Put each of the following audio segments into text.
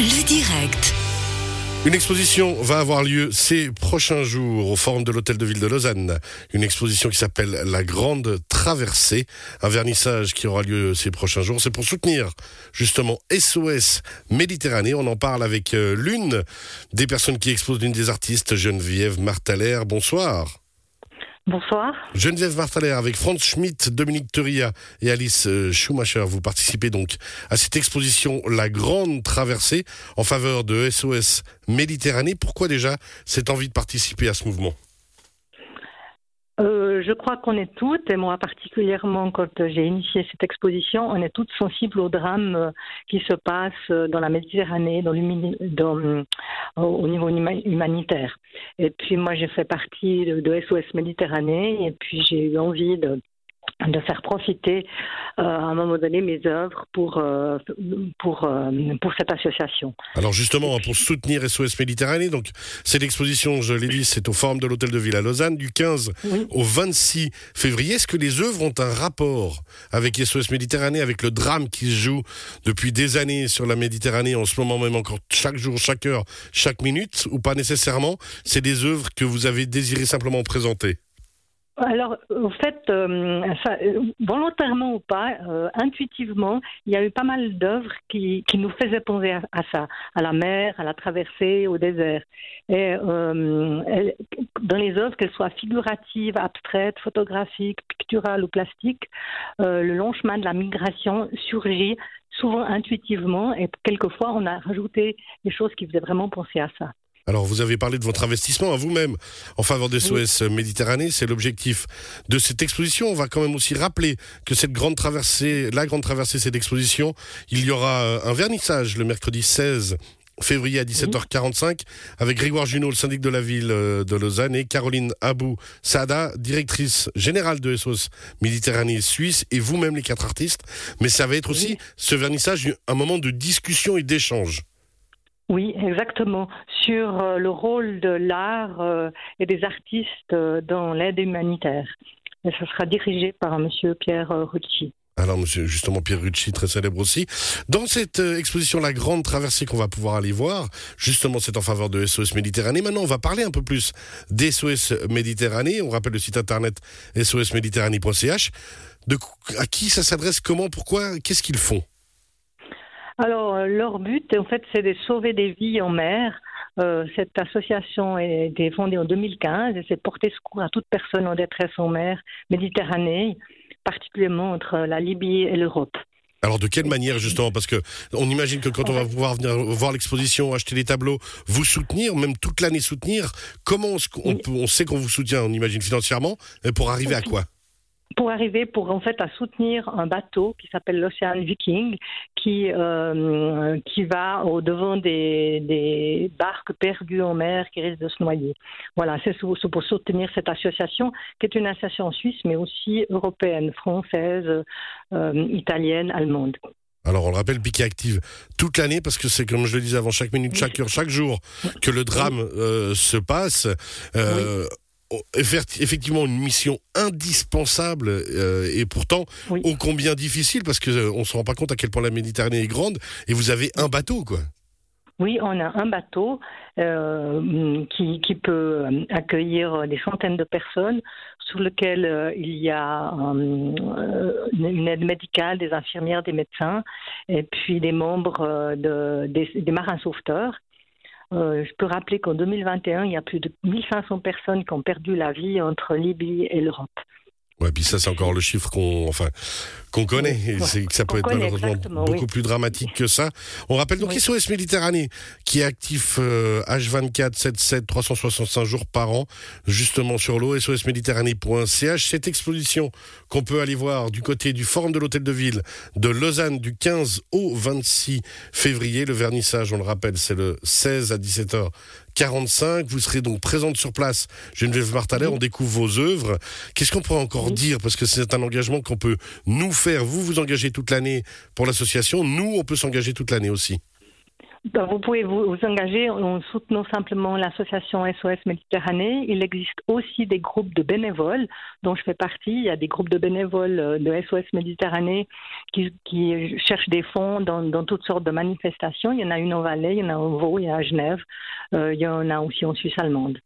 Le direct. Une exposition va avoir lieu ces prochains jours au Forum de l'Hôtel de Ville de Lausanne. Une exposition qui s'appelle La Grande Traversée. Un vernissage qui aura lieu ces prochains jours. C'est pour soutenir justement SOS Méditerranée. On en parle avec euh, l'une des personnes qui exposent, l'une des artistes, Geneviève Martaler. Bonsoir. Bonsoir. Geneviève Martaler avec Franz Schmidt, Dominique Thuria et Alice euh, Schumacher. Vous participez donc à cette exposition La Grande Traversée en faveur de SOS Méditerranée. Pourquoi déjà cette envie de participer à ce mouvement? Euh, je crois qu'on est toutes, et moi particulièrement quand j'ai initié cette exposition, on est toutes sensibles au drame euh, qui se passe dans la Méditerranée, dans, dans au niveau humanitaire. Et puis moi j'ai fait partie de SOS Méditerranée, et puis j'ai eu envie de de faire profiter euh, à un moment donné mes œuvres pour, euh, pour, euh, pour cette association. Alors justement, pour soutenir SOS Méditerranée, donc cette exposition, je l'ai dit, c'est au Forum de l'Hôtel de Ville à Lausanne, du 15 au 26 février. Est-ce que les œuvres ont un rapport avec SOS Méditerranée, avec le drame qui se joue depuis des années sur la Méditerranée, en ce moment même encore chaque jour, chaque heure, chaque minute, ou pas nécessairement? C'est des œuvres que vous avez désiré simplement présenter? Alors, en fait, euh, volontairement ou pas, euh, intuitivement, il y a eu pas mal d'œuvres qui, nous faisaient penser à, ça, à la mer, à la traversée, au désert. Et euh, dans les œuvres, qu'elles soient figuratives, abstraites, photographiques, picturales ou plastiques, le long chemin de la migration surgit souvent intuitivement et quelquefois on a rajouté des choses qui faisaient vraiment penser à ça. Alors, vous avez parlé de votre investissement à vous-même en faveur des SOS Méditerranée. C'est l'objectif de cette exposition. On va quand même aussi rappeler que cette grande traversée, la grande traversée, cette exposition, il y aura euh, un vernissage le mercredi 16 février à 17h45 avec Grégoire Junot, le syndic de la ville euh, de Lausanne, et Caroline Abou Sada, directrice générale de SOS Méditerranée Suisse, et vous-même les quatre artistes. Mais ça va être aussi ce vernissage un moment de discussion et d'échange. Oui, exactement. Sur euh, le rôle de l'art euh, et des artistes euh, dans l'aide humanitaire. Et ça sera dirigé par Monsieur Pierre Rucci. Alors, monsieur, justement, Pierre Rucci, très célèbre aussi. Dans cette exposition, la grande traversée qu'on va pouvoir aller voir, justement, c'est en faveur de SOS Méditerranée. Maintenant, on va parler un peu plus d'SOS Méditerranée. On rappelle le site internet sosméditerranée.ch. À qui ça s'adresse Comment Pourquoi Qu'est-ce qu'ils font? Alors, euh, leur but, en fait, c'est de sauver des vies en mer. Euh, cette association a été fondée en 2015 et c'est porter secours à toute personne en détresse en mer Méditerranée, particulièrement entre la Libye et l'Europe. Alors de quelle manière justement? Parce que on imagine que quand on va pouvoir venir voir l'exposition, acheter les tableaux, vous soutenir, même toute l'année soutenir, comment on, on sait qu'on vous soutient On imagine financièrement, pour arriver à quoi? Pour arriver pour en fait à soutenir un bateau qui s'appelle l'Océan Viking qui euh, qui va au devant des, des, barques perdues en mer qui risquent de se noyer. Voilà, c'est pour soutenir cette association qui est une association suisse mais aussi européenne, française, euh, italienne, allemande. Alors on le rappelle, Piquet active toute l'année parce que c'est comme je le disais avant, chaque minute, chaque heure, chaque jour que le drame euh, se passe. Euh, effectivement une mission indispensable euh, et pourtant ô combien difficile parce que euh, on se rend pas compte à quel point la Méditerranée est grande et vous avez un bateau quoi. Oui, on a un bateau euh, qui, qui, peut accueillir des centaines de personnes, sur lequel il y a une aide médicale, des infirmières, des médecins, et puis des membres de, des marins sauveteurs euh, je peux rappeler qu'en 2021, il y a plus de 1500 personnes qui ont perdu la vie entre Libye et l'Europe. Ouais, puis ça, c'est encore le chiffre qu'on, enfin, qu'on connaît. c'est que ça peut être malheureusement beaucoup plus dramatique que ça. On rappelle donc oui. SOS Méditerranée, qui est actif H24, 7, 365 jours par an, justement sur l'eau, sosméditerranée.ch. Cette exposition qu'on peut aller voir du côté du Forum de l'Hôtel de Ville de Lausanne du 15 au 26 février. Le vernissage, on le rappelle, c'est le 16 à 17h 45. Vous serez donc présente sur place, Geneviève Martaler. On découvre vos œuvres. Qu'est-ce qu'on pourrait encore dire? Parce que c'est un engagement qu'on peut nous faire. Vous vous engagez toute l'année pour l'association. Nous, on peut s'engager toute l'année aussi. Ben, vous pouvez vous, engager en soutenant simplement l'association SOS Méditerranée. Il existe aussi des groupes de bénévoles dont je fais partie. Il y a des groupes de bénévoles euh, de SOS Méditerranée qui, cherchent des fonds dans, toutes sortes de manifestations. Il y en a une au Valais, il y en a au Vaud, il y en a à Genève, euh, il y en a aussi en Suisse allemande.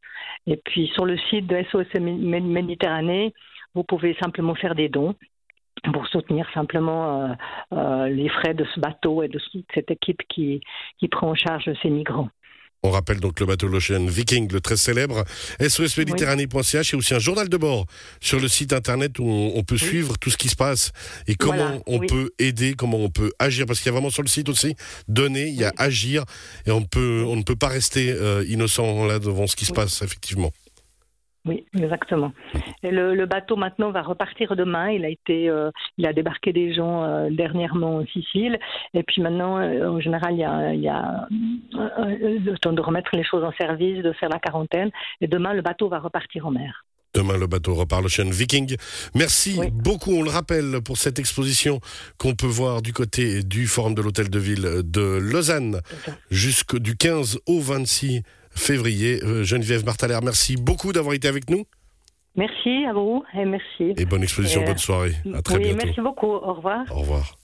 Et puis sur le site de SOS Méditerranée, vous pouvez simplement faire des dons pour soutenir simplement euh, euh, les frais de ce bateau et de cette équipe qui, qui prend en charge ces migrants. On rappelle donc le bateau l'Ocean Viking, le très célèbre, sosméditerranée.ch et aussi un journal de bord sur le site internet où on, peut suivre tout ce qui se passe et comment on peut aider, comment on peut agir. Parce qu'il y a vraiment sur le site aussi donner, il y a agir et on, peut, on ne peut pas rester euh, innocent là devant ce qui se passe, effectivement. Oui, exactement. Et le, bateau maintenant va repartir demain. Il a été, euh, il a débarqué des gens euh, dernièrement en Sicile. Et puis maintenant, euh, en général, il y a, il y a le temps de remettre les choses en service, de faire la quarantaine. Et demain, le bateau va repartir en mer. Demain, le bateau repart l'Ocean Viking. Merci beaucoup. On le rappelle pour cette exposition qu'on peut voir du côté du Forum de l'Hôtel de Ville de Lausanne jusqu'au 15 au 26 février. Euh, Geneviève Martaler, merci beaucoup d'avoir été avec nous. Merci à vous et merci. Et bonne exposition, bonne soirée. À très oui, bientôt. Merci beaucoup. Au revoir. Au revoir.